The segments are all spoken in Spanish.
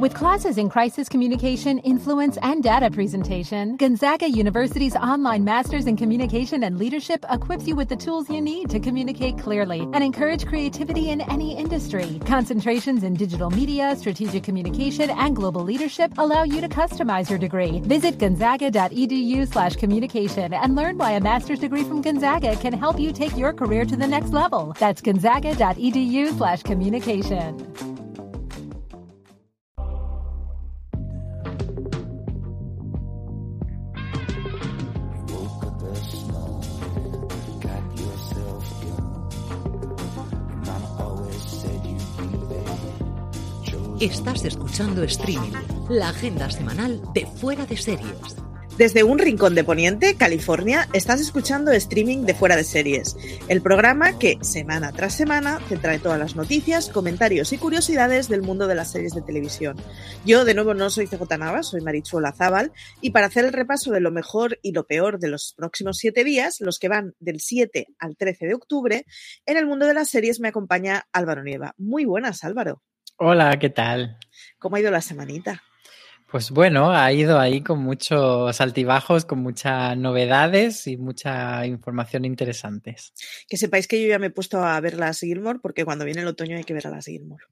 With classes in crisis communication, influence, and data presentation, Gonzaga University's online Masters in Communication and Leadership equips you with the tools you need to communicate clearly and encourage creativity in any industry. Concentrations in digital media, strategic communication, and global leadership allow you to customize your degree. Visit gonzaga.edu slash communication and learn why a master's degree from Gonzaga can help you take your career to the next level. That's gonzaga.edu slash communication. Estás escuchando Streaming, la agenda semanal de Fuera de Series. Desde un rincón de Poniente, California, estás escuchando streaming de Fuera de Series, el programa que, semana tras semana, te trae todas las noticias, comentarios y curiosidades del mundo de las series de televisión. Yo, de nuevo, no soy CJ Navas, soy Marichuela Zaval, y para hacer el repaso de lo mejor y lo peor de los próximos siete días, los que van del 7 al 13 de octubre, en el mundo de las series me acompaña Álvaro Nieva. Muy buenas, Álvaro. Hola, ¿qué tal? ¿Cómo ha ido la semanita? Pues bueno, ha ido ahí con muchos altibajos, con muchas novedades y mucha información interesantes. Que sepáis que yo ya me he puesto a ver las Gilmore porque cuando viene el otoño hay que ver a las Gilmore.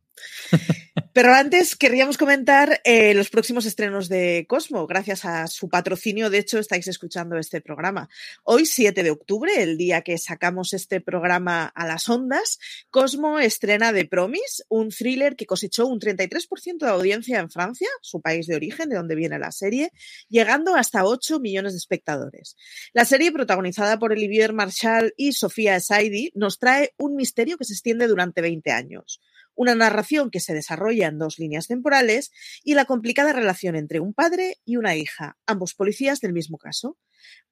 Pero antes querríamos comentar eh, los próximos estrenos de Cosmo. Gracias a su patrocinio, de hecho, estáis escuchando este programa. Hoy, 7 de octubre, el día que sacamos este programa a las ondas, Cosmo estrena The Promise, un thriller que cosechó un 33% de audiencia en Francia, su país de origen, de donde viene la serie, llegando hasta 8 millones de espectadores. La serie, protagonizada por Olivier Marshall y Sofía Saidi, nos trae un misterio que se extiende durante 20 años una narración que se desarrolla en dos líneas temporales y la complicada relación entre un padre y una hija, ambos policías del mismo caso.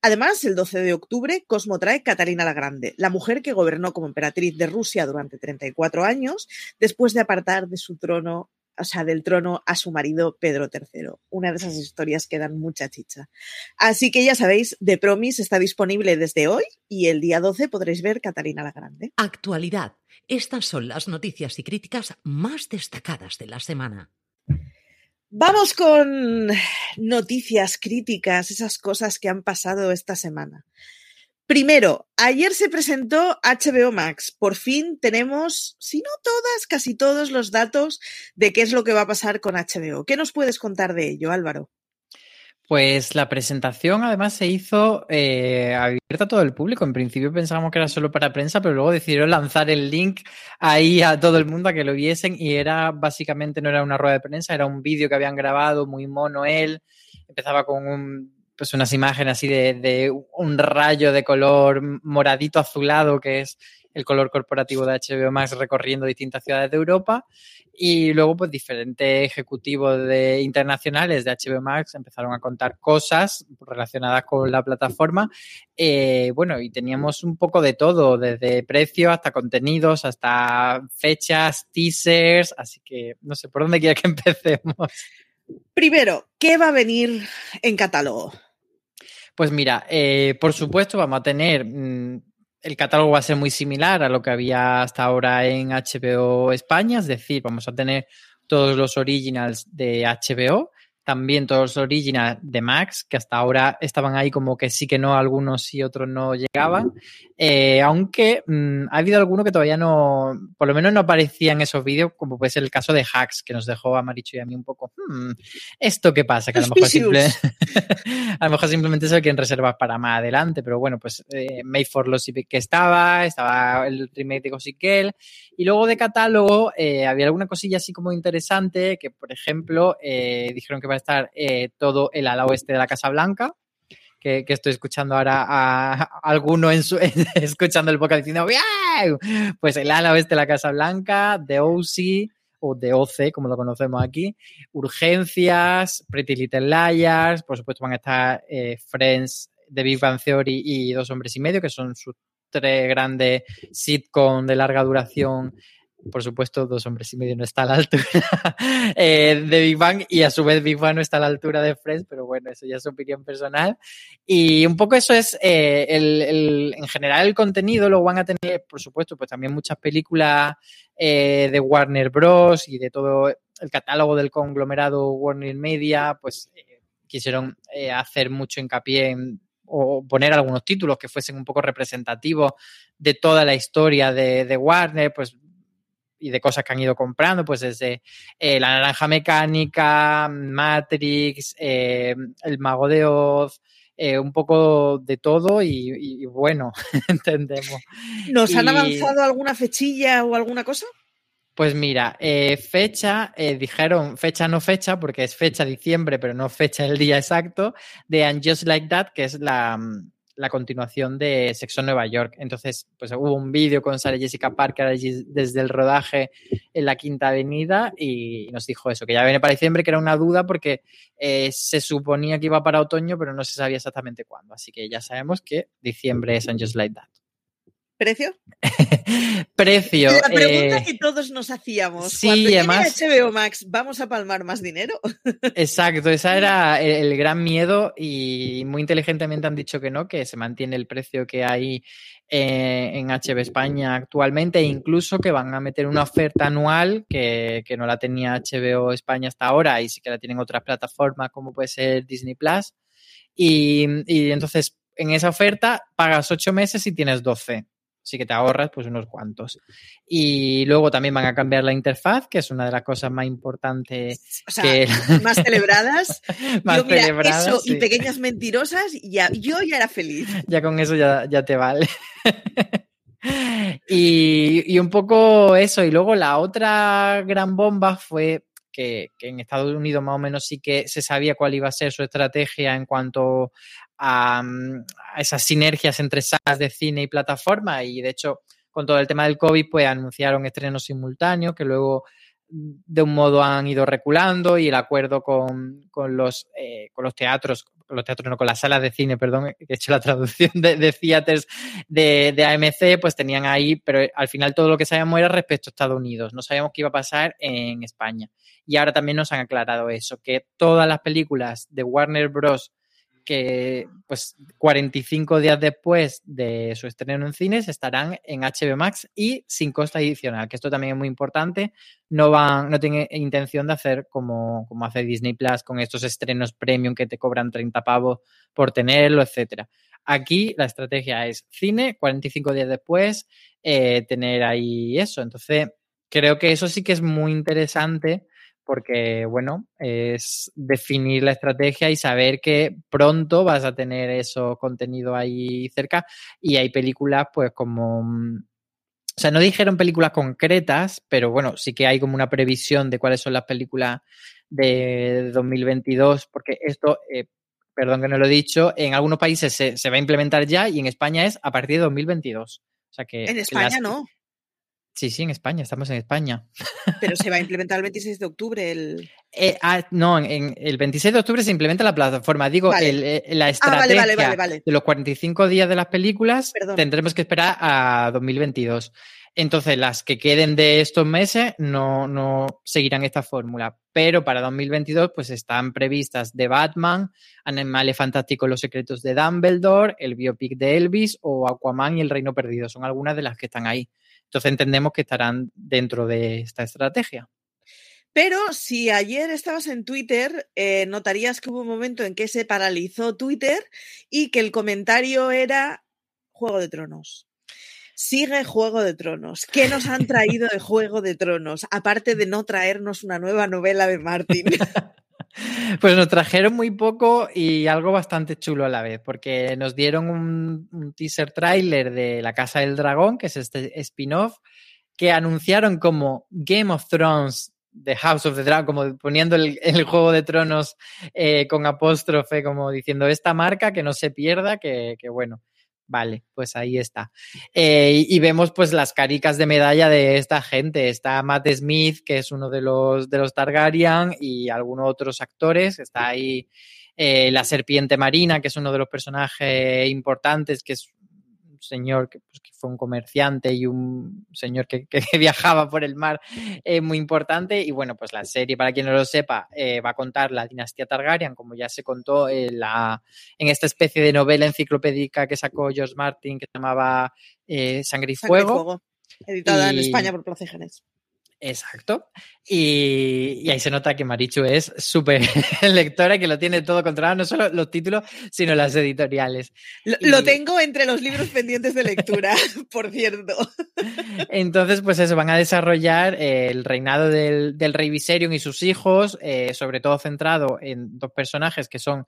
Además, el 12 de octubre, Cosmo trae Catalina la Grande, la mujer que gobernó como emperatriz de Rusia durante 34 años, después de apartar de su trono o sea, del trono a su marido Pedro III. Una de esas historias que dan mucha chicha. Así que ya sabéis, The Promise está disponible desde hoy y el día 12 podréis ver Catalina la Grande. Actualidad. Estas son las noticias y críticas más destacadas de la semana. Vamos con noticias críticas, esas cosas que han pasado esta semana. Primero, ayer se presentó HBO Max. Por fin tenemos, si no todas, casi todos los datos de qué es lo que va a pasar con HBO. ¿Qué nos puedes contar de ello, Álvaro? Pues la presentación además se hizo eh, abierta a todo el público. En principio pensábamos que era solo para prensa, pero luego decidieron lanzar el link ahí a todo el mundo a que lo viesen y era básicamente no era una rueda de prensa, era un vídeo que habían grabado muy mono él. Empezaba con un pues unas imágenes así de, un rayo de color moradito azulado que es el color corporativo de HBO Max recorriendo distintas ciudades de Europa y luego pues diferentes ejecutivos de, internacionales de HBO Max empezaron a contar cosas relacionadas con la plataforma. Eh, bueno, y teníamos un poco de todo, desde precios hasta contenidos, hasta fechas, teasers, así que no sé por dónde quieres que empecemos. Primero, ¿qué va a venir en catálogo? Pues mira, eh, por supuesto vamos a tener, mm, el catálogo va a ser muy similar a lo que había hasta ahora en HBO España, es decir, vamos a tener todos los originals de HBO, también todos los originals de Max, que hasta ahora estaban ahí como que sí que no, algunos sí, otros no llegaban. Eh, aunque mmm, ha habido alguno que todavía no, por lo menos no aparecía en esos vídeos, como puede ser el caso de Hacks, que nos dejó a Maricho y a mí un poco, hmm, ¿esto qué pasa? Que a lo mejor, simple, a lo mejor simplemente se lo quieren reservar para más adelante, pero bueno, pues eh, Made for Los que estaba, estaba el remake de Gossip Girl, y luego de catálogo eh, había alguna cosilla así como interesante, que por ejemplo eh, dijeron que va a estar eh, todo el ala oeste de la Casa Blanca, que, que, estoy escuchando ahora a, alguno en su, escuchando el podcast diciendo ¡Wow! Pues el ala oeste de la Casa Blanca, The OC o The OC, como lo conocemos aquí, Urgencias, Pretty Little Liars, por supuesto van a estar Friends, The Big Theory y Dos Hombres y Medio, que son sus tres grandes sitcom de larga duración por supuesto, dos hombres y medio no está a la altura eh, de Big Bang y a su vez Big Bang no está a la altura de Friends, pero bueno, eso ya es opinión personal. Y un poco eso es, eh, el, el, en general, el contenido lo van a tener, por supuesto, pues también muchas películas eh, de Warner Bros. y de todo el catálogo del conglomerado Warner Media, pues eh, quisieron eh, hacer mucho hincapié en o poner algunos títulos que fuesen un poco representativos de toda la historia de, de Warner, pues y de cosas que han ido comprando, pues desde eh, La Naranja Mecánica, Matrix, eh, El Mago de Oz, eh, un poco de todo y, y bueno, entendemos. ¿Nos y, han avanzado alguna fechilla o alguna cosa? Pues mira, eh, fecha, eh, dijeron fecha no fecha, porque es fecha diciembre, pero no fecha el día exacto, de And Just Like That, que es la, la continuación de Sexo en Nueva York. Entonces, pues hubo un vídeo con Sarah Jessica Parker desde el rodaje en la Quinta Avenida y nos dijo eso, que ya viene para diciembre, que era una duda porque eh, se suponía que iba para otoño, pero no se sabía exactamente cuándo. Así que ya sabemos que diciembre es And Just Like That. ¿Precio? Precio. La pregunta eh, que todos nos hacíamos. Sí, Cuando además. HBO Max, ¿vamos a palmar más dinero? Exacto, ese era el, el, gran miedo y muy inteligentemente han dicho que no, que se mantiene el precio que hay eh, en HB España actualmente e incluso que van a meter una oferta anual que, que no la tenía HBO España hasta ahora y sí que la tienen otras plataformas como puede ser Disney Plus. Y, y entonces en esa oferta pagas ocho meses y tienes 12 así que te ahorras pues unos cuantos. Y luego también van a cambiar la interfaz, que es una de las cosas más importantes o sea, que... más celebradas. más yo, mira, celebradas, eso sí. y pequeñas mentirosas, ya, yo ya era feliz. Ya con eso ya, ya te vale. y, y un poco eso. Y luego la otra gran bomba fue que, en Estados Unidos más o menos sí que se sabía cuál iba a ser su estrategia en cuanto a, a esas sinergias entre salas de cine y plataforma y de hecho con todo el tema del COVID pues anunciaron estrenos simultáneos que luego de un modo han ido reculando y el acuerdo con, con los, eh, con los teatros, con los teatros no, con las salas de cine, perdón, he hecho la traducción de, de theaters de, de, AMC, pues tenían ahí, pero al final todo lo que sabíamos era respecto a Estados Unidos, no sabíamos qué iba a pasar en España. Y ahora también nos han aclarado eso, que todas las películas de Warner Bros que pues 45 días después de su estreno en cines estarán en HBO Max y sin coste adicional, que esto también es muy importante. No van, no tienen intención de hacer como, como hace Disney Plus con estos estrenos premium que te cobran 30 pavos por tenerlo, etcétera. Aquí la estrategia es cine, 45 días después, eh, tener ahí eso. Entonces, creo que eso sí que es muy interesante porque, bueno, es definir la estrategia y saber que pronto vas a tener eso contenido ahí cerca y hay películas pues como... O sea, no dijeron películas concretas, pero bueno, sí que hay como una previsión de cuáles son las películas de 2022, porque esto, eh, perdón que no lo he dicho, en algunos países se, se, va a implementar ya y en España es a partir de 2022. O sea que, en España las- no, Sí, sí, en España, estamos en España. pero se va a implementar el 26 de octubre. El... Eh, ah, no, en, el 26 de octubre se implementa la plataforma. Digo, Vale. el- eh, la Ah, estrategia vale, vale, vale, vale. de los 45 días de las películas Perdón. tendremos que esperar a 2022. Entonces, las que queden de estos meses no, no seguirán esta fórmula. Pero para 2022, pues están previstas de Batman, Animales Fantásticos, Los Secretos de Dumbledore, el biopic de Elvis o Aquaman y El Reino Perdido. Son algunas de las que están ahí. Entonces entendemos que estarán dentro de esta estrategia. Pero si ayer estabas en Twitter, eh, notarías que hubo un momento en que se paralizó Twitter y que el comentario era Juego de Tronos. Sigue Juego de Tronos. ¿Qué nos han traído de Juego de Tronos? Aparte de no traernos una nueva novela de Martin. Pues nos trajeron muy poco y algo bastante chulo a la vez, porque nos dieron un, teaser trailer de La Casa del Dragón, que es este spin-off, que anunciaron como Game of Thrones, The House of the Dragon, como poniendo el, Juego de Tronos eh, con apóstrofe, como diciendo esta marca que no se pierda, que bueno. Vale, pues ahí está. Eh, y, vemos pues las caricas de medalla de esta gente. Está Matt Smith, que es uno de los, de los Targaryen, y algunos otros actores. Está ahí eh, la serpiente marina, que es uno de los personajes importantes, que es señor que, pues, que fue un comerciante y un señor que, que viajaba por el mar eh, muy importante. Y bueno, pues la serie, para quien no lo sepa, eh, va a contar la dinastía Targaryen, como ya se contó en, la, en esta especie de novela enciclopédica que sacó George Martin, que se llamaba eh, Sangre y Sangre y Fuego. Editada en España por Plaza Genes. Exacto. Y, y ahí se nota que Marichu es súper lectora y que lo tiene todo controlado, no solo los títulos, sino las editoriales. Lo, Y- lo tengo entre los libros pendientes de lectura, por cierto. Entonces, pues eso, van a desarrollar el reinado del, del rey Viserion y sus hijos, eh, sobre todo centrado en dos personajes que son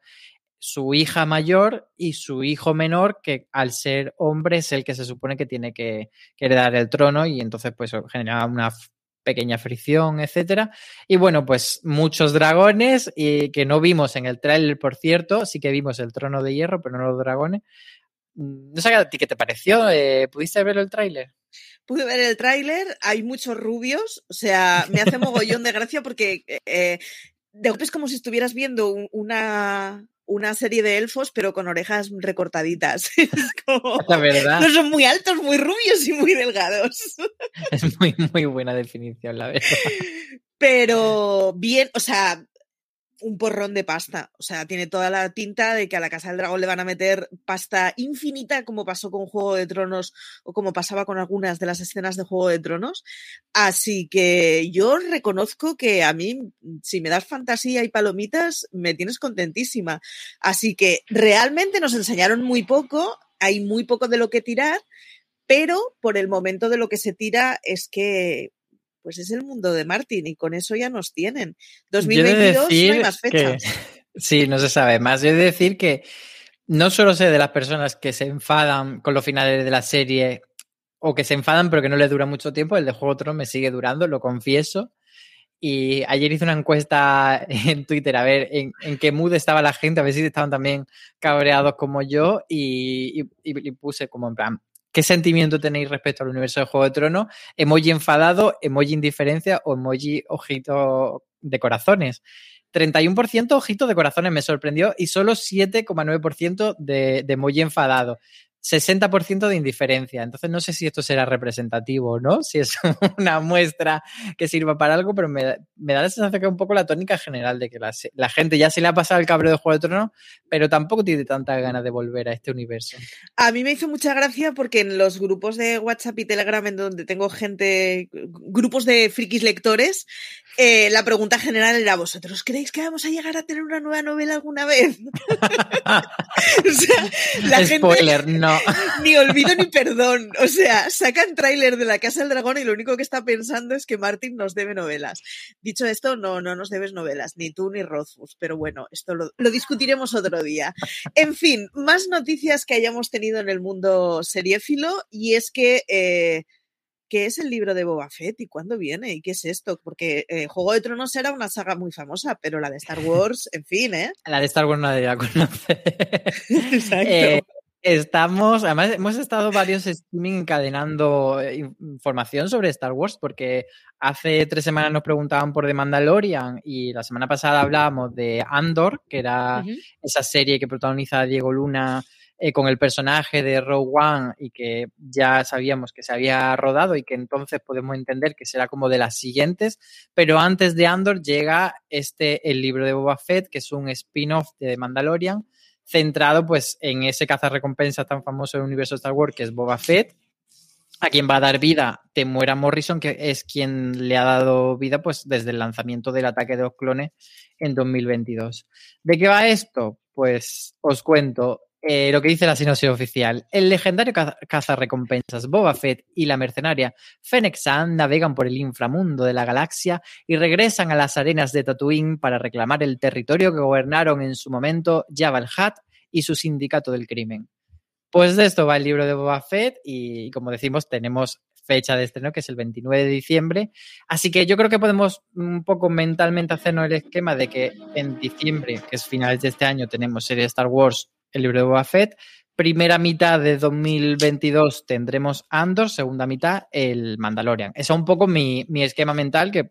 su hija mayor y su hijo menor, que al ser hombre es el que se supone que tiene que, que heredar el trono y entonces pues genera una pequeña fricción, etcétera. Y bueno, pues muchos dragones y que no vimos en el tráiler, por cierto, sí que vimos el trono de hierro, pero no los dragones. Mm, No sé a ti qué te pareció, eh, ¿pudiste ver el tráiler? Pude ver el tráiler, hay muchos rubios, o sea, me hace mogollón de gracia porque eh, de golpe es como si estuvieras viendo un- una, una serie de elfos, pero con orejas recortaditas. Es como- La verdad. No son muy altos, muy rubios y muy delgados. Es muy, muy buena definición, la verdad. Pero bien, o sea, un porrón de pasta. O sea, tiene toda la tinta de que a la Casa del Dragón le van a meter pasta infinita, como pasó con Juego de Tronos o como pasaba con algunas de las escenas de Juego de Tronos. Así que yo reconozco que a mí, si me das fantasía y palomitas, me tienes contentísima. Así que realmente nos enseñaron muy poco, hay muy poco de lo que tirar, pero por el momento de lo que se tira es que pues es el mundo de Martin y con eso ya nos tienen. 2022 no hay más fechas. Que, sí, no se sabe más. Yo he de decir que no solo sé de las personas que se enfadan con los finales de la serie o que se enfadan pero que no les dura mucho tiempo, el de Juego de Tronos me sigue durando, lo confieso. Y ayer hice una encuesta en Twitter a ver en, en, qué mood estaba la gente, a ver si estaban también cabreados como yo y, y, y puse como en plan, ¿Qué sentimiento tenéis respecto al universo de Juego de Tronos? ¿Emoji enfadado, emoji indiferencia o emoji ojito de corazones? 31% ojito de corazones me sorprendió y solo 7,9% de, de emoji enfadado. 60% de indiferencia. Entonces no sé si esto será representativo o no, si es una muestra que sirva para algo, pero me, me da la sensación que es un poco la tónica general de que la, la, gente ya se le ha pasado el cabreo de Juego de Tronos, pero tampoco tiene tantas ganas de volver a este universo. A mí me hizo mucha gracia porque en los grupos de WhatsApp y Telegram en donde tengo gente, grupos de frikis lectores, eh, la pregunta general era, ¿vosotros creéis que vamos a llegar a tener una nueva novela alguna vez? o sea, la Spoiler, gente... no. ni olvido ni perdón. O sea, sacan tráiler de La Casa del Dragón y lo único que está pensando es que Martin nos debe novelas. Dicho esto, no, no nos debes novelas, ni tú ni Rothfuss, pero bueno, esto lo, lo discutiremos otro día. En fin, más noticias que hayamos tenido en el mundo seriéfilo y es que... Eh, ¿Qué es el libro de Boba Fett y cuándo viene? ¿Y qué es esto? Porque eh, Juego de Tronos era una saga muy famosa, pero la de Star Wars, en fin, ¿eh? La de Star Wars nadie la conoce. Exacto. Eh, Estamos, además hemos estado varios streaming encadenando eh, información sobre Star Wars porque hace tres semanas nos preguntaban por The Mandalorian y la semana pasada hablábamos de Andor, que era esa serie que protagoniza Diego Luna eh, con el personaje de Rogue One y que ya sabíamos que se había rodado y que entonces podemos entender que será como de las siguientes, pero antes de Andor llega este, el libro de Boba Fett, que es un spin-off de The Mandalorian centrado pues en ese cazarrecompensas tan famoso del universo Star Wars que es Boba Fett, a quien va a dar vida Temuera Morrison, que es quien le ha dado vida pues desde el lanzamiento del ataque de los clones en 2022. ¿De qué va esto? Pues os cuento eh, lo que dice la sinopsis oficial. El legendario cazarrecompensas Boba Fett y la mercenaria Fennec Sand navegan por el inframundo de la galaxia y regresan a las arenas de Tatooine para reclamar el territorio que gobernaron en su momento Jabba el y su sindicato del crimen. Pues de esto va el libro de Boba Fett y, como decimos, tenemos fecha de estreno, que es el 29 de diciembre. Así que yo creo que podemos un poco mentalmente hacernos el esquema de que en diciembre, que es finales de este año, tenemos serie Star Wars el libro de Boba Fett. Primera mitad de 2022 tendremos Andor, segunda mitad el Mandalorian. Ese es un poco mi, esquema mental que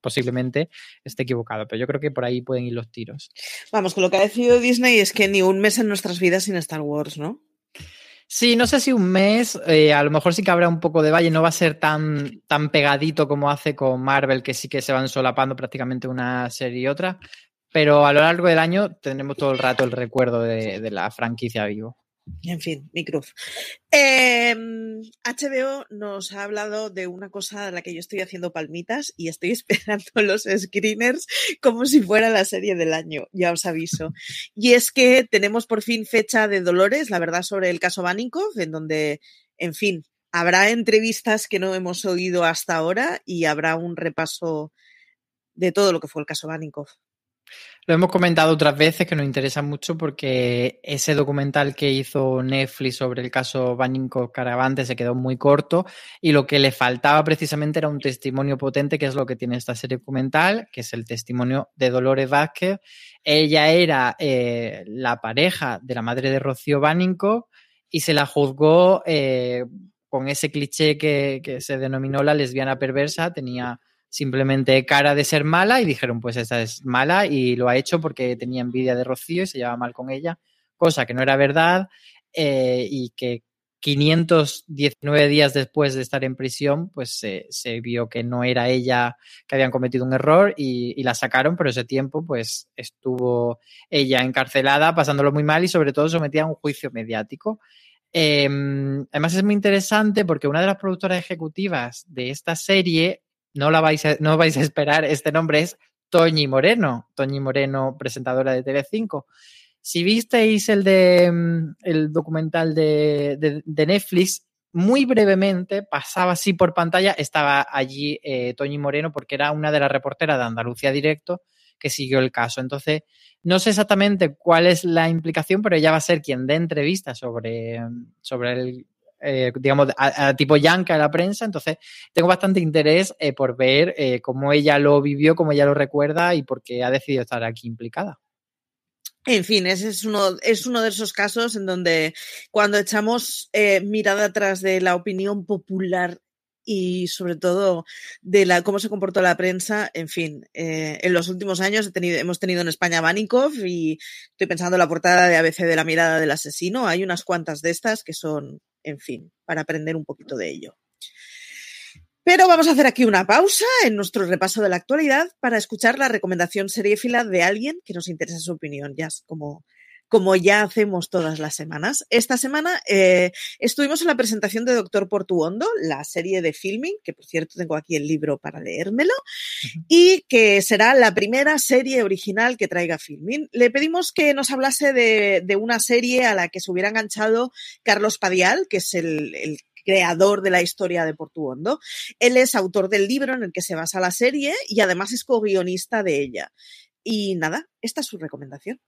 posiblemente esté equivocado, pero yo creo que por ahí pueden ir los tiros. Vamos, con lo que ha decidido Disney es que ni un mes en nuestras vidas sin Star Wars, ¿no? Sí, no sé si un mes, eh, a lo mejor sí que habrá un poco de valle, no va a ser tan, tan pegadito como hace con Marvel, que sí que se van solapando prácticamente una serie y otra, pero a lo largo del año tendremos todo el rato el recuerdo de, la franquicia vivo. En fin, mi cruz. HBO em, nos ha hablado de una cosa a la que yo estoy haciendo palmitas y estoy esperando los screeners como si fuera la serie del año, ya os aviso. Y es que tenemos por fin fecha de Dolores, la verdad, sobre el caso Banikov, en donde, en fin, habrá entrevistas que no hemos oído hasta ahora y habrá un repaso de todo lo que fue el caso Banikov. Lo hemos comentado otras veces que nos interesa mucho porque ese documental que hizo Netflix sobre el caso Baninko Caravante se quedó muy corto y lo que le faltaba precisamente era un testimonio potente, que es lo que tiene esta serie documental, que es el testimonio de Dolores Vázquez. Ella era eh, la pareja de la madre de Rocío Baninko y se la juzgó eh, con ese cliché que, que se denominó la lesbiana perversa. Tenía simplemente cara de ser mala y dijeron, pues esta es mala y lo ha hecho porque tenía envidia de Rocío y se llevaba mal con ella, cosa que no era verdad eh, y que 519 días después de estar en prisión, pues se, vio que no era ella que habían cometido un error y, la sacaron, pero ese tiempo pues estuvo ella encarcelada, pasándolo muy mal y sobre todo sometida a un juicio mediático. Em, además es muy interesante porque una de las productoras ejecutivas de esta serie no la vais a, no vais a esperar, este nombre es Toñi Moreno, Toñi Moreno, presentadora de TV5. Si visteis el de mm, el documental de, Netflix, muy brevemente pasaba así por pantalla, estaba allí eh, Toñi Moreno porque era una de las reporteras de Andalucía Directo que siguió el caso. Entonces, no sé exactamente cuál es la implicación, pero ella va a ser quien dé entrevistas sobre, sobre el, eh, digamos, a, tipo yanca a la prensa, entonces tengo bastante interés eh, por ver eh, cómo ella lo vivió, cómo ella lo recuerda y por qué ha decidido estar aquí implicada. En fin, ese es uno, es uno de esos casos en donde cuando echamos mirada atrás de la opinión popular y sobre todo de la, cómo se comportó la prensa. En fin, en los últimos años hemos tenido en España Banikov y estoy pensando en la portada de ABC de la mirada del asesino. Hay unas cuantas de estas que son en fin, para aprender un poquito de ello. Pero vamos a hacer aquí una pausa en nuestro repaso de la actualidad para escuchar la recomendación seriéfila de alguien que nos interesa su opinión, ya como, como ya hacemos todas las semanas. Esta semana eh, estuvimos en la presentación de Doctor Portuondo, la serie de filming, que por cierto tengo aquí el libro para leérmelo, y que será la primera serie original que traiga filming. Le pedimos que nos hablase de, de una serie a la que se hubiera enganchado Carlos Padial, que es el, el creador de la historia de Portuondo. Él es autor del libro en el que se basa la serie y además es co-guionista de ella. Y nada, esta es su recomendación.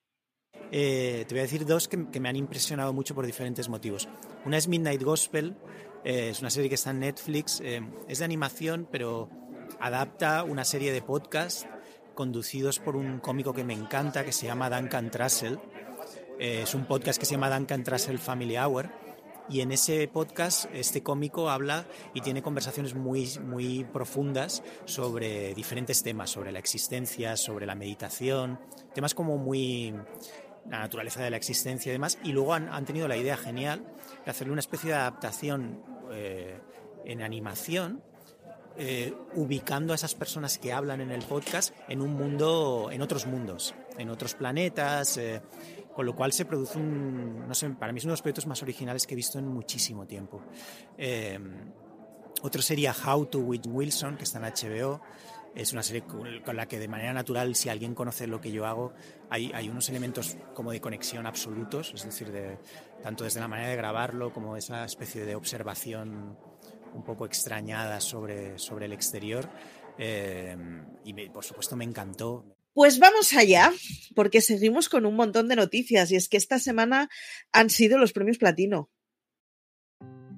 Eh, te voy a decir dos que, me han impresionado mucho por diferentes motivos. Una es Midnight Gospel, eh, es una serie que está en Netflix, eh, es de animación, pero adapta una serie de podcasts conducidos por un cómico que me encanta, que se llama Duncan Trussell es un podcast que se llama Duncan Trussell Family Hour y en ese podcast este cómico habla y tiene conversaciones muy, muy profundas sobre diferentes temas, sobre la existencia, sobre la meditación, temas como muy la naturaleza de la existencia y demás, y luego han, tenido la idea genial de hacerle una especie de adaptación eh, en animación eh, ubicando a esas personas que hablan en el podcast en un mundo, en otros mundos, en otros planetas, eh, con lo cual se produce un, no sé, para mí es uno de los proyectos más originales que he visto en muchísimo tiempo. Otro sería How to with Wilson, que está en HBO. Es una serie con la que de manera natural, si alguien conoce lo que yo hago, hay, hay unos elementos como de conexión absolutos, es decir, de, tanto desde la manera de grabarlo como esa especie de observación un poco extrañada sobre, sobre el exterior eh, y por supuesto me encantó. Pues vamos allá, porque seguimos con un montón de noticias y es que esta semana han sido los premios platino.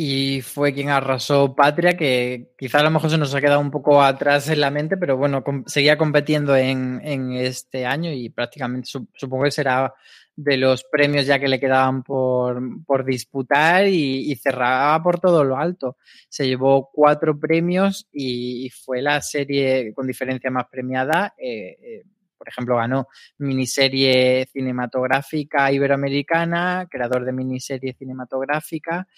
Y fue quien arrasó Patria, que quizá a lo mejor se nos ha quedado un poco atrás en la mente, pero bueno, seguía compitiendo en, en este año y prácticamente supongo que será de los premios ya que le quedaban por, por disputar y, cerraba por todo lo alto. Se llevó cuatro premios y, fue la serie con diferencia más premiada. Eh, eh, por ejemplo, ganó miniserie cinematográfica iberoamericana, creador de miniserie cinematográfica,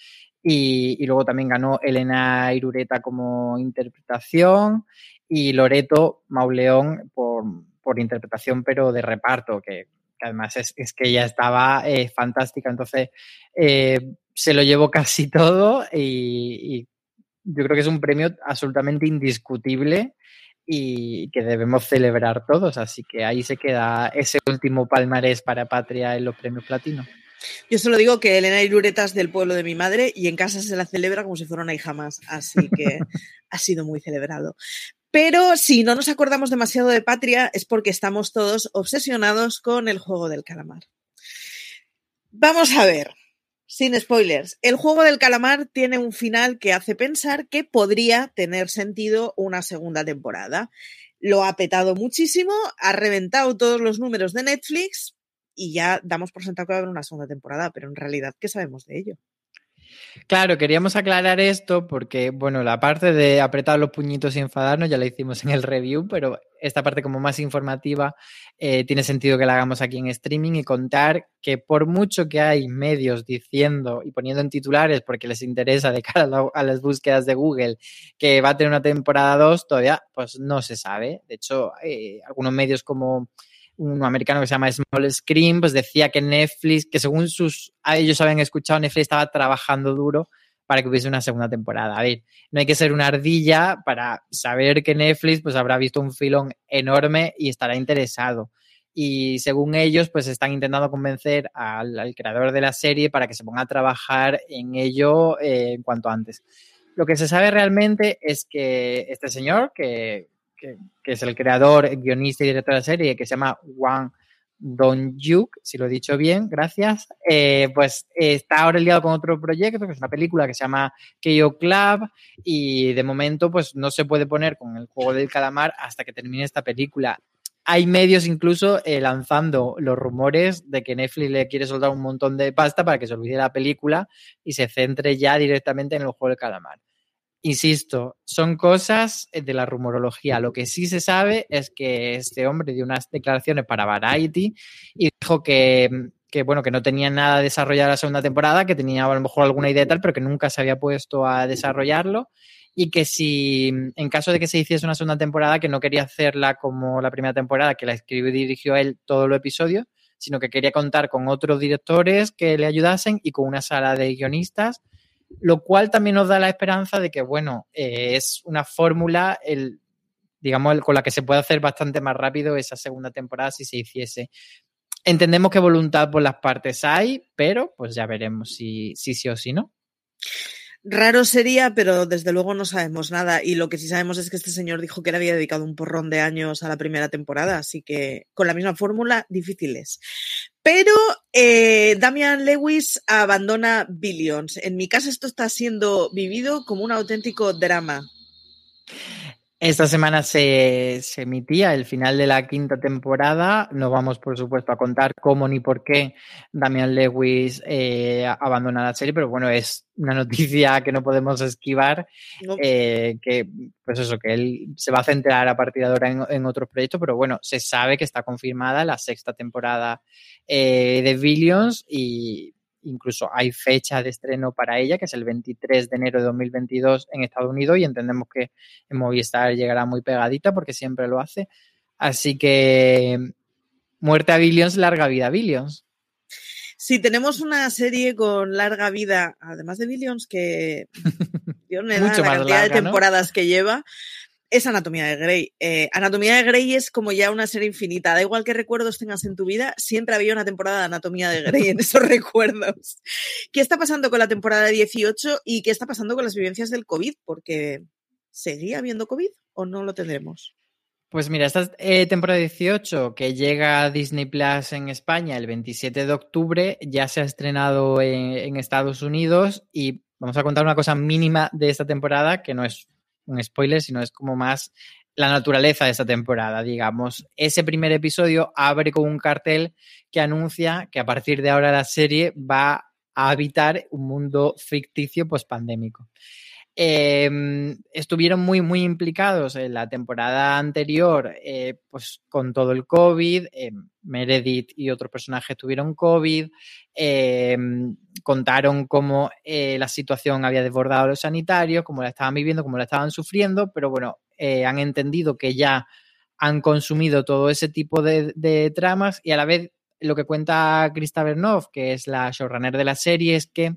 y, luego también ganó Elena Irureta como interpretación y Loreto Mauleón por, por interpretación, pero de reparto, que además es, que ella estaba eh, fantástica, entonces eh, se lo llevó casi todo y, yo creo que es un premio absolutamente indiscutible y que debemos celebrar todos, así que ahí se queda ese último palmarés para Patria en los premios platino. Yo solo digo que Elena Irureta es del pueblo de mi madre y en casa se la celebra como si fuera una hija más, así que ha sido muy celebrado. Pero si no nos acordamos demasiado de Patria es porque estamos todos obsesionados con el juego del calamar. Vamos a ver, sin spoilers, el juego del calamar tiene un final que hace pensar que podría tener sentido una segunda temporada. Lo ha petado muchísimo, ha reventado todos los números de Netflix y ya damos por sentado que va a haber una segunda temporada, pero en realidad, ¿qué sabemos de ello? Claro, queríamos aclarar esto porque, bueno, la parte de apretar los puñitos y enfadarnos ya la hicimos en el review, pero esta parte como más informativa eh, tiene sentido que la hagamos aquí en streaming y contar que por mucho que hay medios diciendo y poniendo en titulares porque les interesa de cara a, las búsquedas de Google que va a tener una temporada 2, todavía pues no se sabe. De hecho, eh, algunos medios como un americano que se llama Small Screen, pues decía que Netflix, que según sus, a ellos habían escuchado, Netflix estaba trabajando duro para que hubiese una segunda temporada. A ver, no hay que ser una ardilla para saber que Netflix pues habrá visto un filón enorme y estará interesado. Y según ellos, pues están intentando convencer al, creador de la serie para que se ponga a trabajar en ello eh, cuanto antes. Lo que se sabe realmente es que este señor, que que, es el creador, guionista y director de la serie, que se llama Wang Dong-juk, si lo he dicho bien, gracias, eh, pues está ahora liado con otro proyecto, que es una película que se llama KO Club, y de momento pues no se puede poner con el juego del calamar hasta que termine esta película. Hay medios incluso eh, lanzando los rumores de que Netflix le quiere soltar un montón de pasta para que se olvide la película y se centre ya directamente en el juego del calamar. Insisto, son cosas eh, de la rumorología. Lo que sí se sabe es que este hombre dio unas declaraciones para Variety y dijo que, bueno, que no tenía nada desarrollado la segunda temporada, que tenía a lo mejor alguna idea y tal, pero que nunca se había puesto a desarrollarlo y que si en caso de que se hiciese una segunda temporada, que no quería hacerla como la primera temporada, que la escribió y dirigió él todos los episodios, sino que quería contar con otros directores que le ayudasen y con una sala de guionistas, lo cual también nos da la esperanza de que, bueno, eh, es una fórmula, el, digamos, con la que se puede hacer bastante más rápido esa segunda temporada si se hiciese. Entendemos que voluntad por las partes hay, pero pues ya veremos si, si sí o si no. Raro sería, pero desde luego no sabemos nada. Y lo que sí sabemos es que este señor dijo que le había dedicado un porrón de años a la primera temporada, así que con la misma fórmula, difíciles. Pero eh, Damian Lewis abandona Billions. En mi caso esto está siendo vivido como un auténtico drama. Esta semana se, se, emitía el final de la quinta temporada. No vamos, por supuesto, a contar cómo ni por qué Damian Lewis eh, abandona la serie, pero bueno, es una noticia que no podemos esquivar. No. Eh, que, pues eso, que él se va a centrar a partir de ahora en, en, otros proyectos, pero bueno, se sabe que está confirmada la sexta temporada eh, de Billions y incluso hay fecha de estreno para ella, que es el 23 de enero de 2022 en Estados Unidos y entendemos que en Movistar llegará muy pegadita porque siempre lo hace. Así que muerte a Billions, larga vida a Billions. Si tenemos una serie con larga vida, además de Billions, que Dios me da la cantidad larga, de temporadas ¿no? que lleva, es Anatomía de Grey. Eh, Anatomía de Grey es como ya una serie infinita. Da igual qué recuerdos tengas en tu vida, siempre había una temporada de Anatomía de Grey en esos recuerdos. ¿Qué está pasando con la temporada 18 y qué está pasando con las vivencias del COVID? Porque ¿seguía habiendo COVID o no lo tendremos? Pues mira, esta eh, temporada 18 que llega a Disney Plus en España el 27 de octubre ya se ha estrenado en, en Estados Unidos y vamos a contar una cosa mínima de esta temporada que no es un spoiler, sino es como más la naturaleza de esta temporada, digamos. Ese primer episodio abre con un cartel que anuncia que a partir de ahora la serie va a habitar un mundo ficticio post-pandémico. Eh, estuvieron muy, muy implicados en la temporada anterior, eh, pues con todo el COVID. Eh, Meredith y otros personajes tuvieron COVID. contaron cómo eh, la situación había desbordado los sanitarios, cómo la estaban viviendo, cómo la estaban sufriendo, pero bueno, eh, han entendido que ya han consumido todo ese tipo de, de tramas y a la vez lo que cuenta Krista Bernov, que es la showrunner de la serie, es que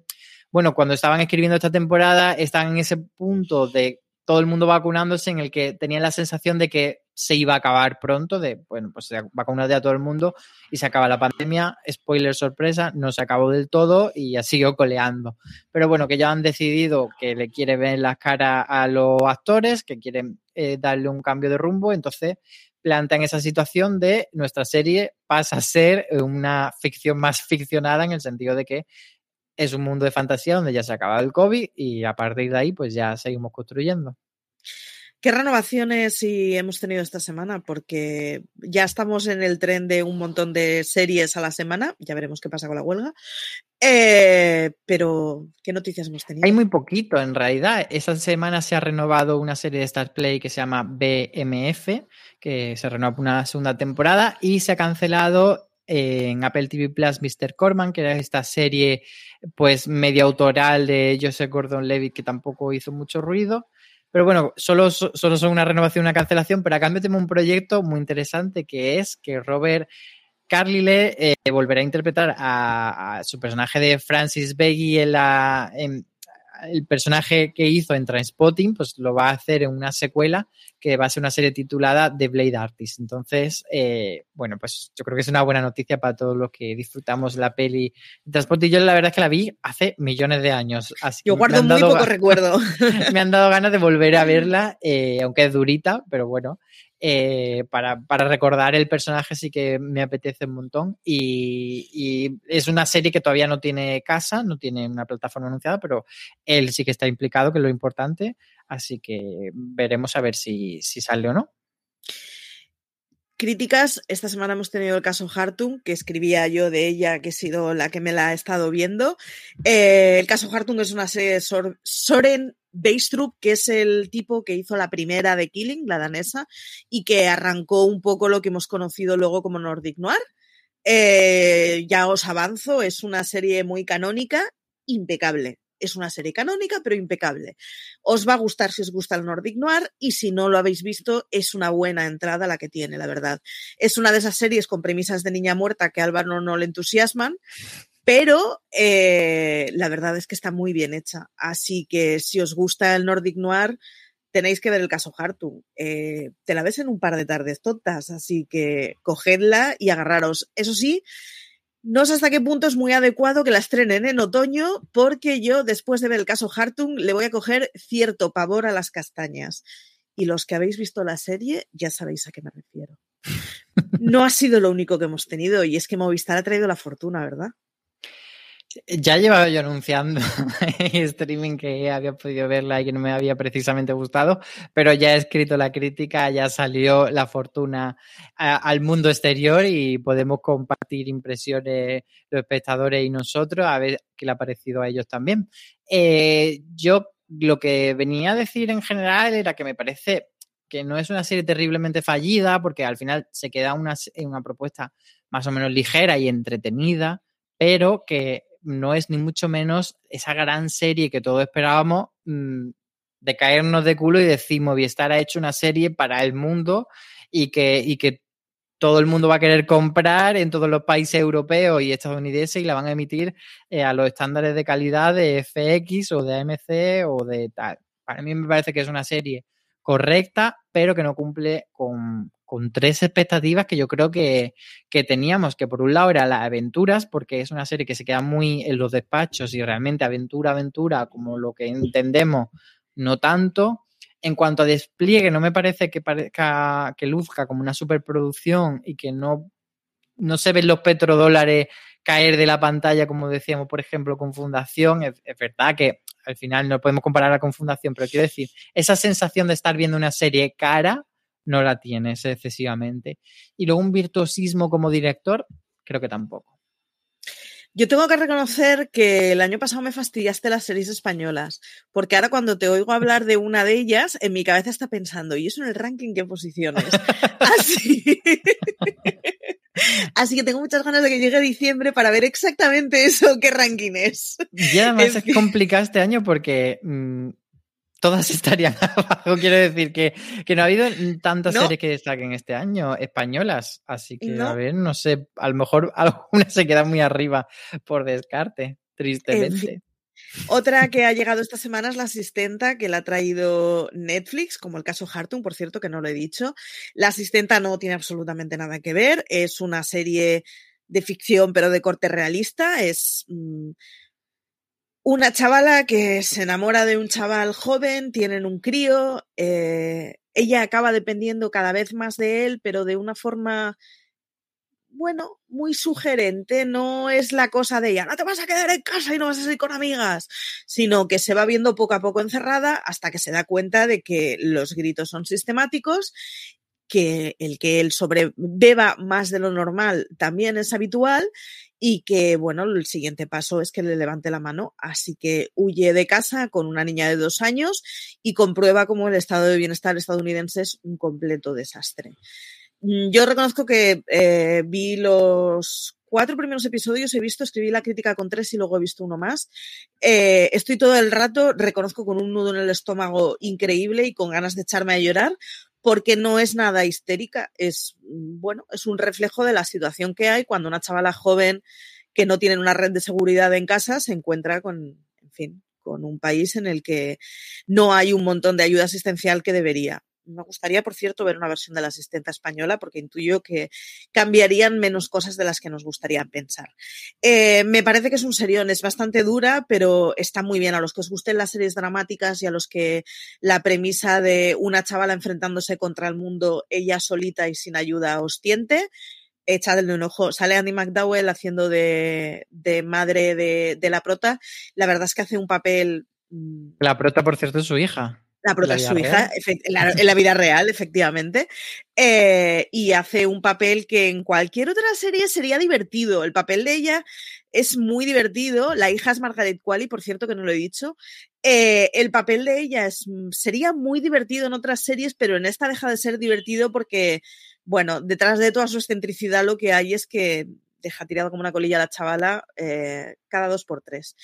bueno, cuando estaban escribiendo esta temporada, están en ese punto de todo el mundo vacunándose en el que tenían la sensación de que se iba a acabar pronto, de, bueno, pues se vacunó ya todo el mundo y se acaba la pandemia. Spoiler sorpresa, no se acabó del todo y ya siguió coleando. Pero bueno, que ya han decidido que le quiere ver las caras a los actores, que quieren eh, darle un cambio de rumbo, entonces plantean esa situación de nuestra serie pasa a ser una ficción más ficcionada en el sentido de que es un mundo de fantasía donde ya se acaba el COVID y a partir de ahí pues ya seguimos construyendo. ¿Qué renovaciones sí hemos tenido esta semana? Porque ya estamos en el tren de un montón de series a la semana, ya veremos qué pasa con la huelga. Eh, pero, ¿qué noticias hemos tenido? Hay muy poquito en realidad. Esta semana se ha renovado una serie de Star Play que se llama BMF, que se renueva una segunda temporada y se ha cancelado en Apple TV Plus Mr. Corman, que era esta serie pues media autoral de Joseph Gordon Levitt que tampoco hizo mucho ruido. Pero bueno, solo, solo son una renovación una cancelación, pero a cambio tenemos un proyecto muy interesante que es que Robert Carlyle eh, volverá a interpretar a, a, su personaje de Francis Beggy en la, en, el personaje que hizo en Transpotting, pues lo va a hacer en una secuela que va a ser una serie titulada The Blade Artist. Entonces, eh, bueno, pues yo creo que es una buena noticia para todos los que disfrutamos la peli Transpotting. Yo la verdad es que la vi hace millones de años. Así yo guardo muy poco recuerdo. me han dado ganas de volver a verla, eh, aunque es durita, pero bueno. Eh, para, para, recordar el personaje sí que me apetece un montón y, es una serie que todavía no tiene casa, no tiene una plataforma anunciada, pero él sí que está implicado, que es lo importante, así que veremos a ver si, si sale o no. Críticas, esta semana hemos tenido el caso Hartung, que escribía yo de ella, que he sido la que me la ha estado viendo. Eh, el caso Hartung es una serie de Sor Soren Beistup, que es el tipo que hizo la primera de Killing, la danesa, y que arrancó un poco lo que hemos conocido luego como Nordic Noir. Eh, ya os avanzo, es una serie muy canónica, impecable. es una serie canónica, pero impecable. Os va a gustar si os gusta el Nordic Noir y si no lo habéis visto, es una buena entrada la que tiene, la verdad. Es una de esas series con premisas de niña muerta que a Álvaro no le entusiasman, pero eh, la verdad es que está muy bien hecha. Así que si os gusta el Nordic Noir, tenéis que ver el caso Hartung. Eh, te la ves en un par de tardes tontas, así que cogedla y agarraros. Eso sí, no sé hasta qué punto es muy adecuado que la estrenen en otoño, porque yo, después de ver el caso Hartung, le voy a coger cierto pavor a las castañas. Y los que habéis visto la serie ya sabéis a qué me refiero. No ha sido lo único que hemos tenido, y es que Movistar ha traído la fortuna, ¿verdad? Ya llevaba yo anunciando streaming que había podido verla y que no me había precisamente gustado, pero ya he escrito la crítica, ya salió la fortuna al mundo exterior y podemos compartir impresiones los espectadores y nosotros a ver qué le ha parecido a ellos también. Eh, yo lo que venía a decir en general era que me parece que no es una serie terriblemente fallida porque al final se queda una, una propuesta más o menos ligera y entretenida, pero que no es ni mucho menos esa gran serie que todos esperábamos mm, de caernos de culo y decir Movistar ha hecho una serie para el mundo y que, y que todo el mundo va a querer comprar en todos los países europeos y estadounidenses y la van a emitir eh, a los estándares de calidad de FX o de AMC o de tal. Para mí me parece que es una serie correcta, pero que no cumple con, con tres expectativas que yo creo que, teníamos, que por un lado era las aventuras, porque es una serie que se queda muy en los despachos y realmente aventura, aventura, como lo que entendemos, no tanto. En cuanto a despliegue, no me parece que parezca que luzca como una superproducción y que no, no se ven los petrodólares caer de la pantalla, como decíamos, por ejemplo, con Fundación. Es, es, verdad que al final no podemos comparar con Fundación, pero quiero decir, esa sensación de estar viendo una serie cara no la tienes excesivamente. Y luego un virtuosismo como director, creo que tampoco. Yo tengo que reconocer que el año pasado me fastidiaste las series españolas, porque ahora cuando te oigo hablar de una de ellas, en mi cabeza está pensando, ¿y eso en el ranking qué posiciones? Así. Así que tengo muchas ganas de que llegue diciembre para ver exactamente eso, qué ranking es. Y además es complicado este año porque mm, todas estarían abajo. Quiero decir que, no ha habido tantas series que destaquen este año españolas. Así que, a ver, no sé, a lo mejor alguna se queda muy arriba por descarte, tristemente. Otra que ha llegado esta semana es la asistenta que la ha traído Netflix, como el caso Hartung, por cierto, que no lo he dicho. La asistenta no tiene absolutamente nada que ver. Es una serie de ficción, pero de corte realista. Es. Mm, una chavala que se enamora de un chaval joven, tienen un crío, eh, ella acaba dependiendo cada vez más de él, pero de una forma, bueno, muy sugerente. No es la cosa de ella, no te vas a quedar en casa y no vas a salir con amigas, sino que se va viendo poco a poco encerrada hasta que se da cuenta de que los gritos son sistemáticos que el que él sobrebeba más de lo normal también es habitual y que, bueno, el siguiente paso es que le levante la mano. Así que huye de casa con una niña de dos años y comprueba cómo el estado de bienestar estadounidense es un completo desastre. Mm, yo reconozco que eh, vi los cuatro primeros episodios, he visto, escribí la crítica con tres y luego he visto uno más. Eh, estoy todo el rato, reconozco con un nudo en el estómago increíble y con ganas de echarme a llorar, porque no es nada histérica, es, mm, bueno, es un reflejo de la situación que hay cuando una chavala joven que no tiene una red de seguridad en casa se encuentra con, en fin, con un país en el que no hay un montón de ayuda asistencial que debería. Me gustaría, por cierto, ver una versión de la asistenta española porque intuyo que cambiarían menos cosas de las que nos gustaría pensar. Eh, me parece que es un serión, es bastante dura, pero está muy bien. A los que os gusten las series dramáticas y a los que la premisa de una chavala enfrentándose contra el mundo, ella solita y sin ayuda, os tiente, echadle un ojo. Sale Andy McDowell haciendo de, de madre de, de la prota. La verdad es que hace un papel... Mm, la prota, por cierto, es su hija. La prota es su hija, en la vida real, efectivamente. Eh, y hace un papel que en cualquier otra serie sería divertido. El papel de ella es muy divertido. La hija es Margaret Qualley, por cierto, que no lo he dicho. Eh, el papel de ella es, mm, sería muy divertido en otras series, pero en esta deja de ser divertido porque, bueno, detrás de toda su excentricidad lo que hay es que deja tirado como una colilla a la chavala eh, cada dos por tres.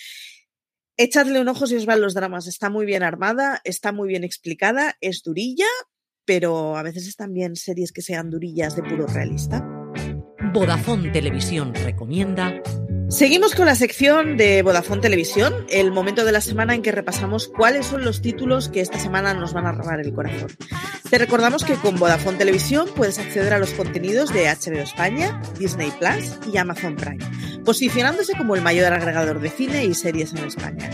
Echadle un ojo si os van los dramas. Está muy bien armada, está muy bien explicada, es durilla, pero a veces están bien series que sean durillas de puro realista. Vodafone Televisión recomienda Seguimos con la sección de Vodafone Televisión, el momento de la semana en que repasamos cuáles son los títulos que esta semana nos van a robar el corazón. Te recordamos que con Vodafone Televisión puedes acceder a los contenidos de HBO España, Disney Plus y Amazon Prime, posicionándose como el mayor agregador de cine y series en España.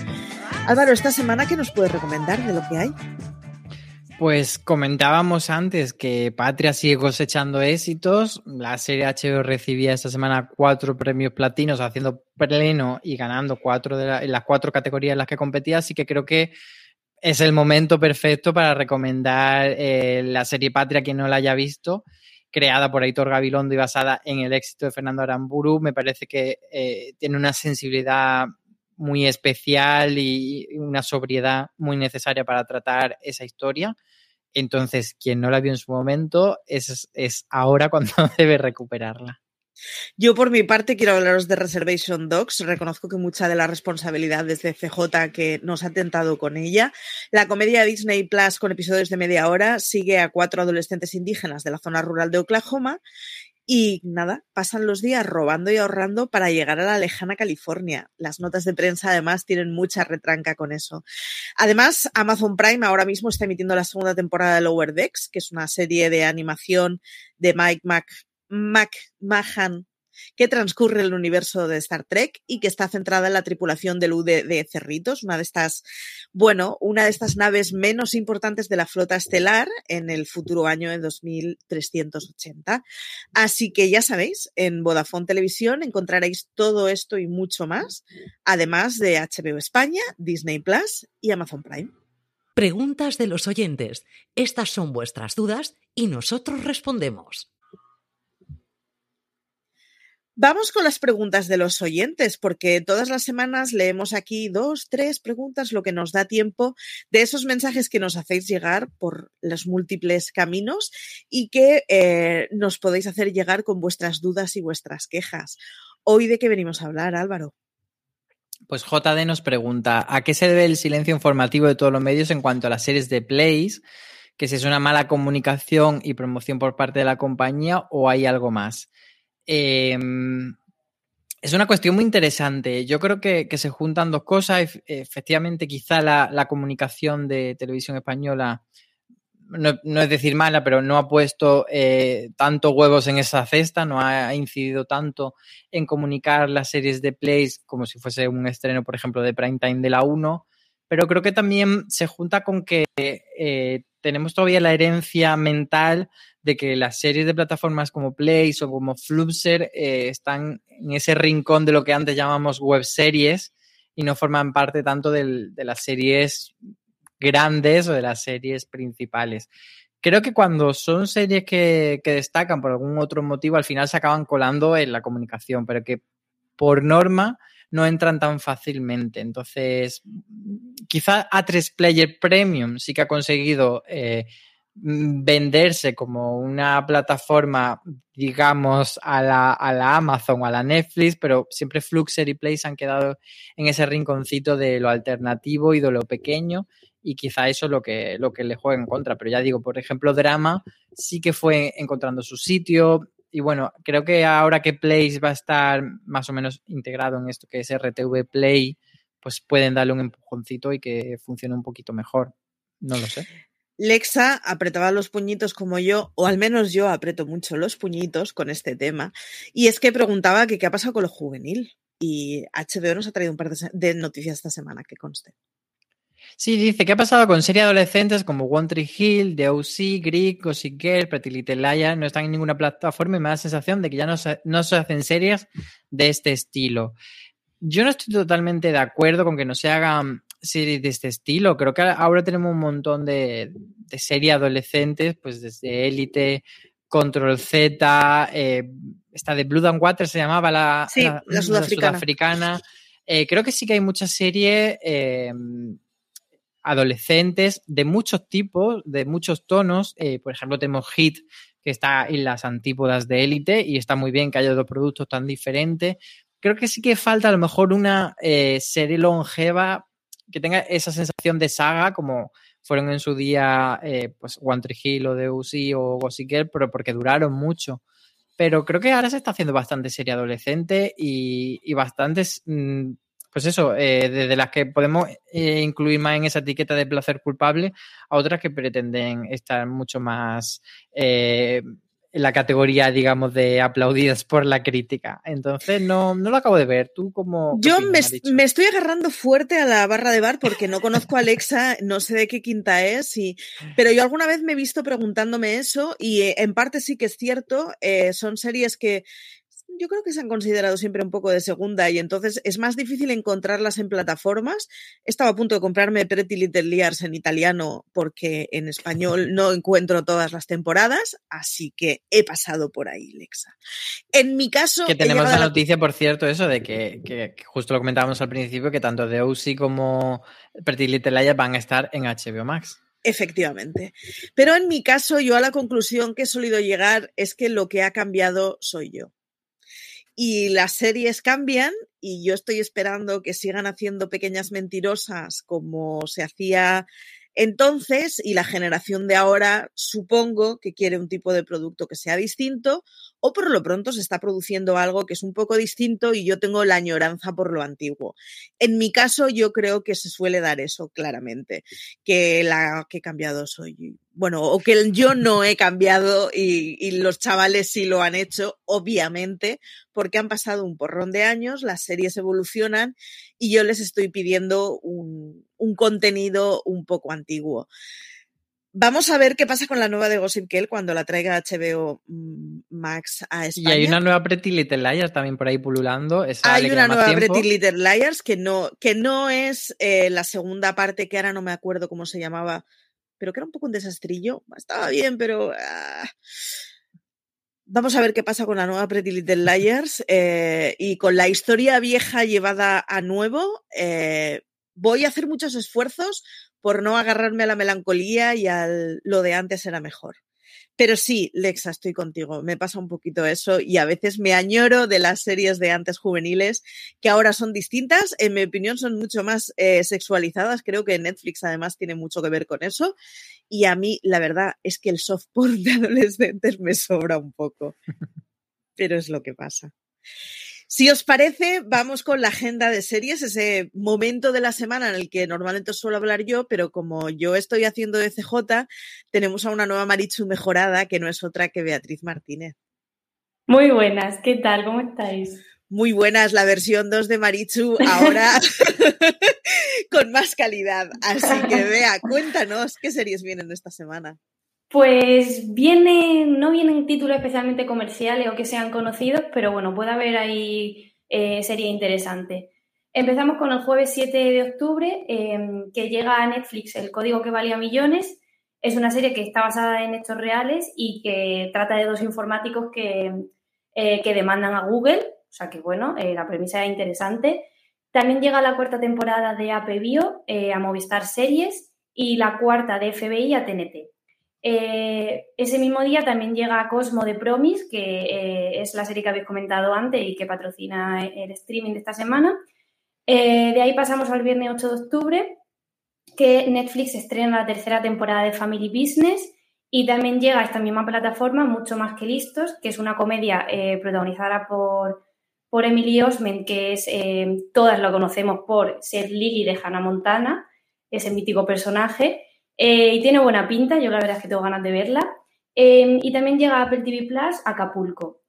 Álvaro, esta semana, ¿qué nos puedes recomendar de lo que hay? Pues comentábamos antes que Patria sigue cosechando éxitos. La serie HBO recibía esta semana cuatro premios platinos, haciendo pleno y ganando cuatro de en las cuatro categorías en las que competía. Así que creo que es el momento perfecto para recomendar eh, la serie Patria, quien no la haya visto, creada por Aitor Gabilondo y basada en el éxito de Fernando Aramburu. Me parece que eh, tiene una sensibilidad muy especial y una sobriedad muy necesaria para tratar esa historia. Entonces, quien no la vio en su momento, es, es ahora cuando debe recuperarla. Yo por mi parte quiero hablaros de Reservation Dogs. Reconozco que mucha de la responsabilidad desde CJ que nos ha tentado con ella. La comedia Disney Plus con episodios de media hora sigue a cuatro adolescentes indígenas de la zona rural de Oklahoma y nada, pasan los días robando y ahorrando para llegar a la lejana California. Las notas de prensa además tienen mucha retranca con eso. Además, Amazon Prime ahora mismo está emitiendo la segunda temporada de Lower Decks, que es una serie de animación de Mike Mac, que transcurre en el universo de Star Trek y que está centrada en la tripulación del U de, Cerritos, una de estas, bueno, una de estas naves menos importantes de la flota estelar en el futuro año de 2380. Así que ya sabéis, en Vodafone Televisión encontraréis todo esto y mucho más, además de HBO España, Disney Plus y Amazon Prime. Preguntas de los oyentes. Estas son vuestras dudas y nosotros respondemos. Vamos con las preguntas de los oyentes, porque todas las semanas leemos aquí dos, tres preguntas, lo que nos da tiempo de esos mensajes que nos hacéis llegar por los múltiples caminos y que eh, nos podéis hacer llegar con vuestras dudas y vuestras quejas. Hoy de qué venimos a hablar, Álvaro. Pues JD nos pregunta, ¿a qué se debe el silencio informativo de todos los medios en cuanto a las series de Plays? Que si es una mala comunicación y promoción por parte de la compañía o hay algo más. Em, es una cuestión muy interesante. Yo creo que, se juntan dos cosas. Efectivamente, quizá la, comunicación de televisión española, no, es decir mala, pero no ha puesto eh, tanto huevos en esa cesta, no ha incidido tanto en comunicar las series de plays como si fuese un estreno, por ejemplo, de prime time de la 1. Pero creo que también se junta con que eh, tenemos todavía la herencia mental de que las series de plataformas como Place o como Flubser eh, están en ese rincón de lo que antes llamamos web series y no forman parte tanto de las series grandes o de las series principales. Creo que cuando son series que, que destacan por algún otro motivo, al final se acaban colando en la comunicación, pero que por norma no entran tan fácilmente. Entonces, quizá A3 Player Premium sí que ha conseguido eh, venderse como una plataforma, digamos, a la, a la, Amazon o a la Netflix, pero siempre Fluxer y Play se han quedado en ese rinconcito de lo alternativo y de lo pequeño y quizá eso es lo que, lo que le juega en contra. Pero ya digo, por ejemplo, Drama sí que fue encontrando su sitio y bueno, creo que ahora que Play va a estar más o menos integrado en esto que es RTV Play, pues pueden darle un empujoncito y que funcione un poquito mejor. No lo sé. Lexa apretaba los puñitos como yo, o al menos yo aprieto mucho los puñitos con este tema, y es que preguntaba que qué ha pasado con lo juvenil. Y HBO nos ha traído un par de noticias esta semana, que conste. Sí, dice, ¿qué ha pasado con series adolescentes como One Tree Hill, The O.C., Greek, Gossip Girl, Pretty Little Liars? No están en ninguna plataforma y me da la sensación de que ya no se, no se hacen series de este estilo. Yo no estoy totalmente de acuerdo con que no se hagan series de este estilo. Creo que ahora tenemos un montón de, series adolescentes, pues desde Élite, Control Z, eh, esta de Blood and Water se llamaba la, sudafricana. Eh, creo que sí que hay muchas series em, adolescentes de muchos tipos, de muchos tonos. Eh, por ejemplo, tenemos Hit, que está en las antípodas de Élite y está muy bien que haya dos productos tan diferentes. Creo que sí que falta a lo mejor una serie longeva que tenga esa sensación de saga como fueron en su día eh, pues One Tree Hill o Deus o Gossip pero porque duraron mucho. Pero creo que ahora se está haciendo bastante serie adolescente y, y bastantes, mm, pues eso, eh, desde las que podemos eh, incluir más en esa etiqueta de placer culpable a otras que pretenden estar mucho más en la categoría, digamos, de aplaudidas por la crítica. Entonces, no, no lo acabo de ver. ¿Tú cómo...? Yo me, me, estoy agarrando fuerte a la barra de bar porque no conozco a Alexa, no sé de qué quinta es, y, pero yo alguna vez me he visto preguntándome eso y eh, en parte sí que es cierto, eh, son series que yo creo que se han considerado siempre un poco de segunda y entonces es más difícil encontrarlas en plataformas. Estaba a punto de comprarme Pretty Little Liars en italiano porque en español no encuentro todas las temporadas, así que he pasado por ahí, Lexa. En mi caso... Que tenemos la noticia, por cierto, eso de que, que, que, justo lo comentábamos al principio, que tanto The OC como Pretty Little Liars van a estar en HBO Max. Efectivamente. Pero en mi caso, yo a la conclusión que he solido llegar es que lo que ha cambiado soy yo y las series cambian y yo estoy esperando que sigan haciendo pequeñas mentirosas como se hacía entonces y la generación de ahora supongo que quiere un tipo de producto que sea distinto o por lo pronto se está produciendo algo que es un poco distinto y yo tengo la añoranza por lo antiguo. En mi caso yo creo que se suele dar eso claramente, que la que he cambiado soy bueno, o que yo no he cambiado y, y, los chavales sí lo han hecho, obviamente, porque han pasado un porrón de años, las series evolucionan y yo les estoy pidiendo un, un contenido un poco antiguo. Vamos a ver qué pasa con la nueva de Gossip Girl cuando la traiga HBO mm, Max a España. Y hay una nueva Pretty Little Liars también por ahí pululando. Esa hay una nueva tiempo. Pretty Little Liars que no, que no es eh, la segunda parte, que ahora no me acuerdo cómo se llamaba, pero que era un poco un desastrillo. Estaba bien, pero... Ah. Vamos a ver qué pasa con la nueva Pretty Little Liars eh, y con la historia vieja llevada a nuevo. Eh, voy a hacer muchos esfuerzos por no agarrarme a la melancolía y al lo de antes era mejor. Pero sí, Lexa, estoy contigo. Me pasa un poquito eso y a veces me añoro de las series de antes juveniles que ahora son distintas. En mi opinión, son mucho más eh, sexualizadas. Creo que Netflix además tiene mucho que ver con eso. Y a mí, la verdad, es que el soft de adolescentes me sobra un poco. Pero es lo que pasa. Si os parece, vamos con la agenda de series, ese momento de la semana en el que normalmente os suelo hablar yo, pero como yo estoy haciendo de CJ, tenemos a una nueva Marichu mejorada que no es otra que Beatriz Martínez. Muy buenas, ¿qué tal? ¿Cómo estáis? Muy buenas, la versión 2 de Marichu ahora con más calidad. Así que vea, cuéntanos qué series vienen esta semana. Pues viene, no vienen títulos especialmente comerciales o que sean conocidos, pero bueno, puede haber ahí eh, serie interesante. Empezamos con el jueves 7 de octubre, eh, que llega a Netflix El Código que valía millones. Es una serie que está basada en hechos reales y que trata de dos informáticos que, eh, que demandan a Google. O sea que bueno, eh, la premisa es interesante. También llega la cuarta temporada de AP Bio a Movistar Series y la cuarta de FBI a TNT. Eh, ese mismo día también llega Cosmo de Promis, que eh, es la serie que habéis comentado antes y que patrocina el streaming de esta semana. Eh, de ahí pasamos al viernes 8 de octubre, que Netflix estrena la tercera temporada de Family Business y también llega a esta misma plataforma, Mucho Más que Listos, que es una comedia protagonizada por, por Emily Osment, que es, todas lo conocemos por ser Lily de Hannah Montana, ese mítico personaje. Eh, y tiene buena pinta, yo la verdad es que tengo ganas de verla. Eh, y también llega Apple TV Plus Acapulco.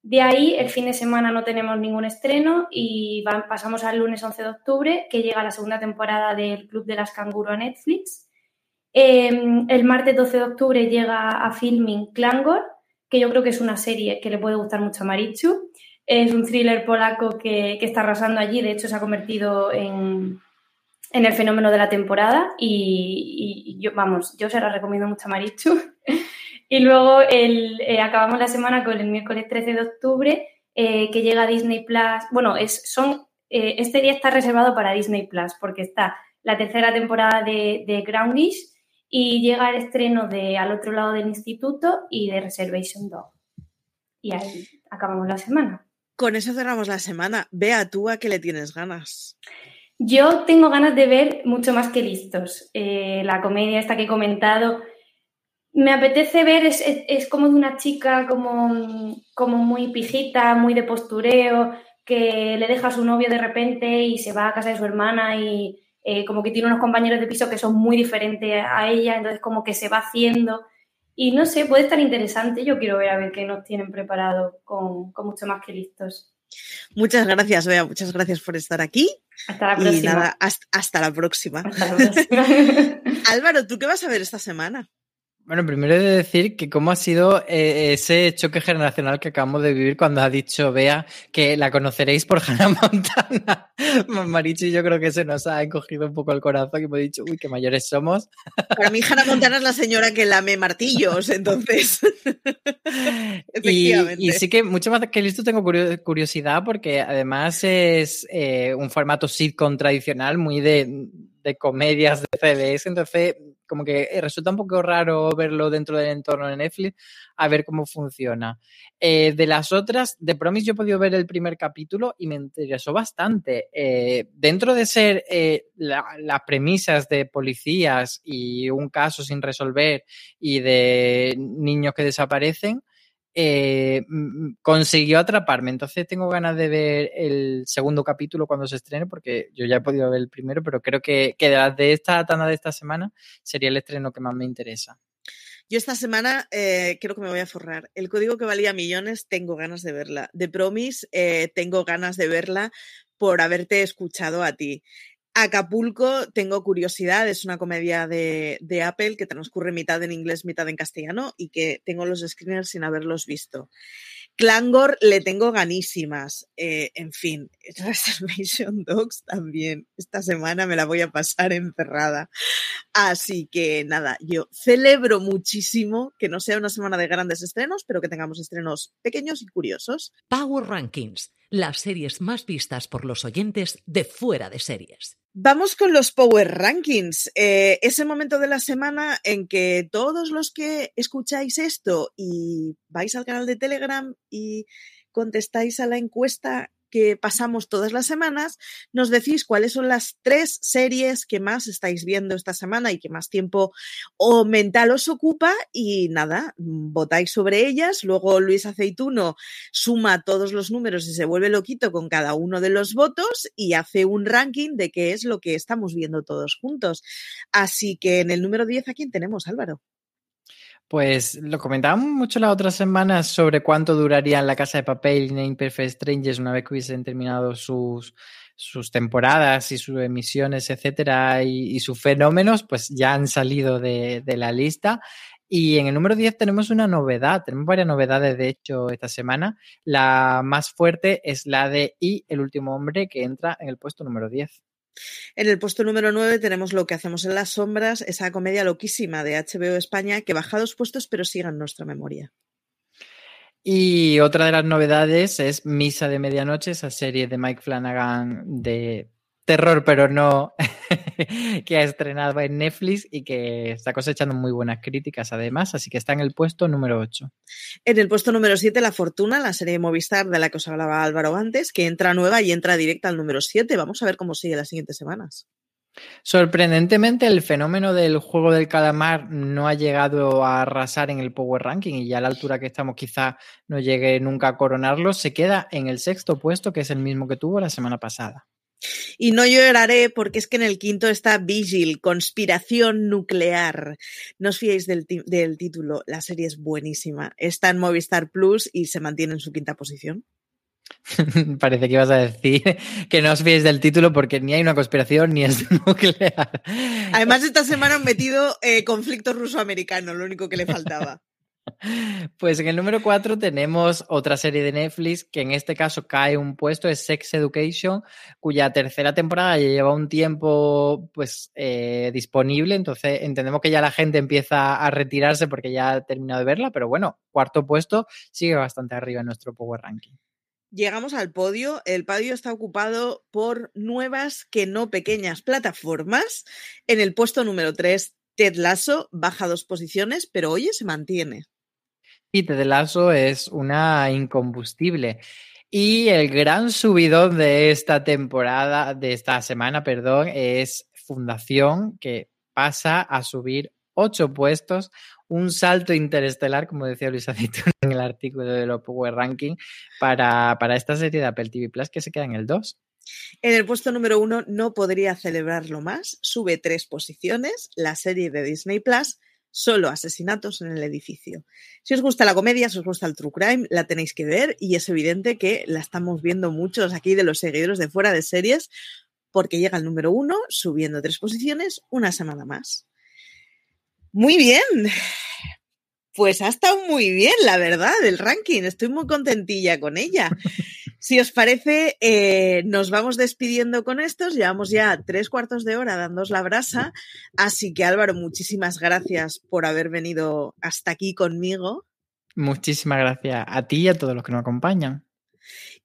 De ahí, el fin de semana no tenemos ningún estreno y pasamos al lunes 11 de octubre, que llega la segunda temporada del Club de las Canguro a Netflix. Eh, el martes 12 de octubre llega a Filming Clangor, que yo creo que es una serie que le puede gustar mucho a Marichu. Es un thriller polaco que, está arrasando allí, de hecho se ha convertido en, en el fenómeno de la temporada y, yo, vamos, yo se la recomiendo mucho a Marichu. y luego eh, acabamos la semana con el miércoles 13 de octubre eh, que llega Disney Plus. Bueno, es, son, eh, este día está reservado para Disney Plus porque está la tercera temporada de, de Groundish y llega el estreno de Al otro lado del instituto y de Reservation Dog. Y ahí acabamos la semana. Con eso cerramos la semana. Vea tú a que le tienes ganas. Yo tengo ganas de ver mucho más que listos. Eh, la comedia esta que he comentado. Me apetece ver, es, es, como de una chica como, como muy pijita, muy de postureo, que le deja a su novio de repente y se va a casa de su hermana y eh, como que tiene unos compañeros de piso que son muy diferentes a ella, entonces como que se va haciendo. Y no sé, puede estar interesante. Yo quiero ver a ver qué nos tienen preparado con, con mucho más que listos. Muchas gracias, Bea. Muchas gracias por estar aquí. Hasta la próxima. Y nada, hasta, la próxima. Hasta la próxima. Álvaro, ¿tú qué vas a ver esta semana? Bueno, primero he de decir que cómo ha sido eh, ese choque generacional que acabamos de vivir cuando ha dicho Bea que la conoceréis por Hannah Montana. Marichi, yo creo que se nos ha encogido un poco el corazón y hemos dicho, uy, qué mayores somos. Para mí Hannah Montana es la señora que lame martillos, entonces. Efectivamente. Y, sí que mucho más que listo tengo curiosidad porque además es eh, un formato sitcom tradicional muy de, de comedias de CBS, entonces como que eh, resulta un poco raro verlo dentro del entorno de Netflix, a ver cómo funciona. Eh, de las otras, de Promise yo he podido ver el primer capítulo y me interesó bastante. Eh, dentro de ser las premisas de policías y un caso sin resolver y de niños que desaparecen, eh, consiguió atraparme. Entonces tengo ganas de ver el segundo capítulo cuando se estrene, porque yo ya he podido ver el primero, pero creo que, que de, esta tanda de esta semana sería el estreno que más me interesa. Yo esta semana eh, creo que me voy a forrar. El código que valía millones, tengo ganas de verla. De Promise, eh, tengo ganas de verla por haberte escuchado a ti. Acapulco, tengo curiosidad, es una comedia de, de, Apple que transcurre mitad en inglés, mitad en castellano y que tengo los screeners sin haberlos visto. Clangor le tengo ganísimas. Eh, en fin, Reservation Dogs también. Esta semana me la voy a pasar encerrada. Así que nada, yo celebro muchísimo que no sea una semana de grandes estrenos, pero que tengamos estrenos pequeños y curiosos. Power Rankings, las series más vistas por los oyentes de fuera de series. Vamos con los Power Rankings. Eh, ese momento de la semana en que todos los que escucháis esto y vais al canal de Telegram y contestáis a la encuesta que pasamos todas las semanas, nos decís cuáles son las tres series que más estáis viendo esta semana y que más tiempo o mental os ocupa y nada, votáis sobre ellas, luego Luis Aceituno suma todos los números y se vuelve loquito con cada uno de los votos y hace un ranking de qué es lo que estamos viendo todos juntos. Así que en el número 10, ¿a quién tenemos, Álvaro? Pues lo comentábamos mucho la otra semana sobre cuánto duraría la casa de papel y en Imperfect Strangers una vez que hubiesen terminado sus, sus temporadas y sus emisiones, etcétera, y, sus fenómenos, pues ya han salido de, de, la lista. Y en el número 10 tenemos una novedad, tenemos varias novedades de hecho esta semana. La más fuerte es la de Y, el último hombre, que entra en el puesto número 10. En el puesto número 9 tenemos Lo que hacemos en las sombras, esa comedia loquísima de HBO España que baja dos puestos pero sigue en nuestra memoria. Y otra de las novedades es Misa de Medianoche, esa serie de Mike Flanagan de terror, pero no, que ha estrenado en Netflix y que está cosechando muy buenas críticas además, así que está en el puesto número 8. En el puesto número 7, La Fortuna, la serie de Movistar de la que os hablaba Álvaro antes, que entra nueva y entra directa al número 7. Vamos a ver cómo sigue las siguientes semanas. Sorprendentemente, el fenómeno del juego del calamar no ha llegado a arrasar en el Power Ranking y ya a la altura que estamos quizá no llegue nunca a coronarlo. Se queda en el sexto puesto, que es el mismo que tuvo la semana pasada. Y no lloraré porque es que en el quinto está Vigil, conspiración nuclear. No os fiéis del, del, título, la serie es buenísima. Está en Movistar Plus y se mantiene en su quinta posición. Parece que ibas a decir que no os fiéis del título porque ni hay una conspiración ni es nuclear. Además, esta semana han metido eh, conflicto ruso-americano, lo único que le faltaba. Pues en el número 4 tenemos otra serie de Netflix que en este caso cae un puesto, es Sex Education, cuya tercera temporada ya lleva un tiempo pues eh, disponible, entonces entendemos que ya la gente empieza a retirarse porque ya ha terminado de verla, pero bueno, cuarto puesto sigue bastante arriba en nuestro Power Ranking. Llegamos al podio. El podio está ocupado por nuevas que no pequeñas plataformas. En el puesto número 3, Ted Lasso baja dos posiciones, pero oye, se mantiene. Y Ted es una incombustible. Y el gran subidón de esta temporada, de esta semana, perdón, es Fundación, que pasa a subir ocho puestos, un salto interestelar, como decía Luis Aceitún en el artículo de los Power Ranking, para, para esta serie de Apple TV Plus que se queda en el 2. En el puesto número uno no podría celebrarlo más. Sube tres posiciones, la serie de Disney Plus, solo asesinatos en el edificio. Si os gusta la comedia, si os gusta el true crime, la tenéis que ver y es evidente que la estamos viendo muchos aquí de los seguidores de fuera de series porque llega al número uno, subiendo tres posiciones, una semana más. Muy bien. Pues ha estado muy bien, la verdad, el ranking. Estoy muy contentilla con ella. Si os parece, eh, nos vamos despidiendo con estos. Llevamos ya tres cuartos de hora dándos la brasa. Así que Álvaro, muchísimas gracias por haber venido hasta aquí conmigo. Muchísimas gracias a ti y a todos los que nos acompañan.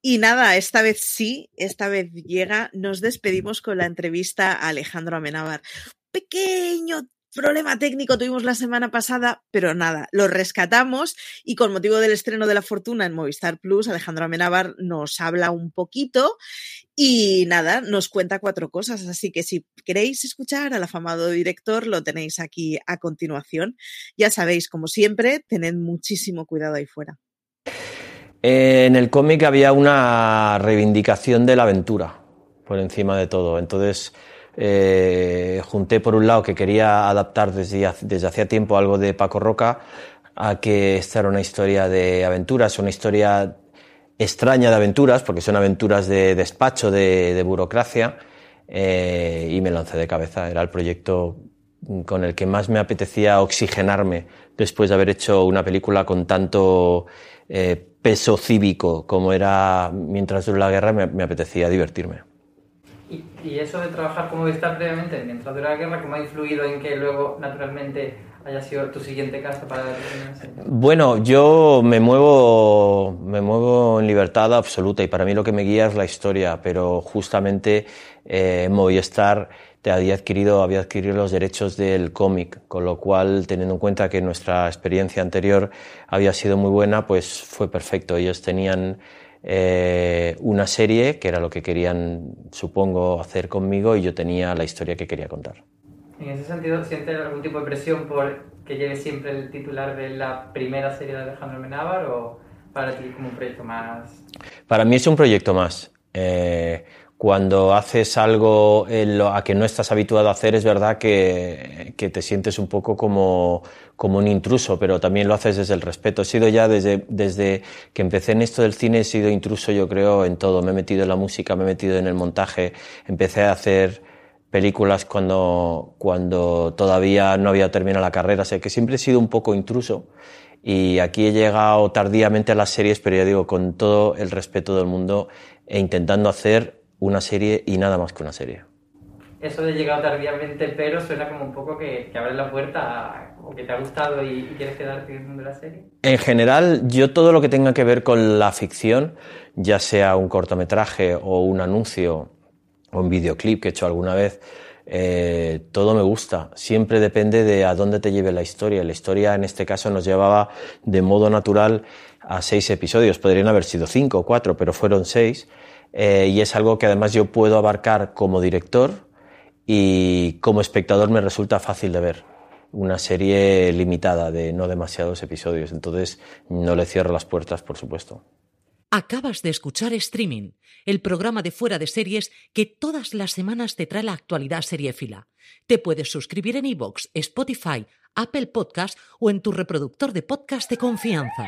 Y nada, esta vez sí, esta vez llega. Nos despedimos con la entrevista a Alejandro Amenábar. Pequeño problema técnico tuvimos la semana pasada, pero nada, lo rescatamos y con motivo del estreno de La Fortuna en Movistar Plus, Alejandro Amenábar nos habla un poquito y nada, nos cuenta cuatro cosas. Así que si queréis escuchar al afamado director, lo tenéis aquí a continuación. Ya sabéis, como siempre, tened muchísimo cuidado ahí fuera. En el cómic había una reivindicación de la aventura por encima de todo. Entonces, eh, junté por un lado que quería adaptar desde, hacía tiempo algo de Paco Roca a que esta era una historia de aventuras, una historia extraña de aventuras, porque son aventuras de despacho, de, burocracia, eh, y me lancé de cabeza. Era el proyecto con el que más me apetecía oxigenarme después de haber hecho una película con tanto eh, peso cívico como era mientras duró la guerra, me apetecía divertirme. ¿Y, eso de trabajar como Movistar previamente mientras dura la guerra, cómo ha influido en que luego naturalmente haya sido tu siguiente caso para la Bueno, yo me muevo, me muevo en libertad absoluta y para mí lo que me guía es la historia, pero justamente eh, Movistar te había adquirido, había adquirido los derechos del cómic, con lo cual, teniendo en cuenta que nuestra experiencia anterior había sido muy buena, pues fue perfecto. Ellos tenían eh, una serie, que era lo que querían, supongo, hacer conmigo, y yo tenía la historia que quería contar. En ese sentido, ¿sientes algún tipo de presión por que llegue siempre el titular de la primera serie de Alejandro Menábar o para ti como un proyecto más? Para mí es un proyecto más. Eh, cuando haces algo a que no estás habituado a hacer, es verdad que, que, te sientes un poco como, como un intruso, pero también lo haces desde el respeto. He sido ya desde, desde que empecé en esto del cine, he sido intruso, yo creo, en todo. Me he metido en la música, me he metido en el montaje, empecé a hacer películas cuando, cuando todavía no había terminado la carrera, o sea que siempre he sido un poco intruso. Y aquí he llegado tardíamente a las series, pero ya digo, con todo el respeto del mundo e intentando hacer una serie y nada más que una serie. Eso de llegado tardíamente, pero suena como un poco que, que abre la puerta o que te ha gustado y, quieres quedarte en de la serie. En general, yo todo lo que tenga que ver con la ficción, ya sea un cortometraje o un anuncio o un videoclip que he hecho alguna vez, eh, todo me gusta. Siempre depende de a dónde te lleve la historia. La historia en este caso nos llevaba de modo natural a seis episodios. Podrían haber sido cinco o cuatro, pero fueron seis. Eh, y es algo que además yo puedo abarcar como director y como espectador me resulta fácil de ver. Una serie limitada de no demasiados episodios, entonces no le cierro las puertas, por supuesto. Acabas de escuchar Streaming, el programa de fuera de series que todas las semanas te trae la actualidad seriéfila. Te puedes suscribir en iVoox, Spotify, Apple Podcast o en tu reproductor de podcast de confianza.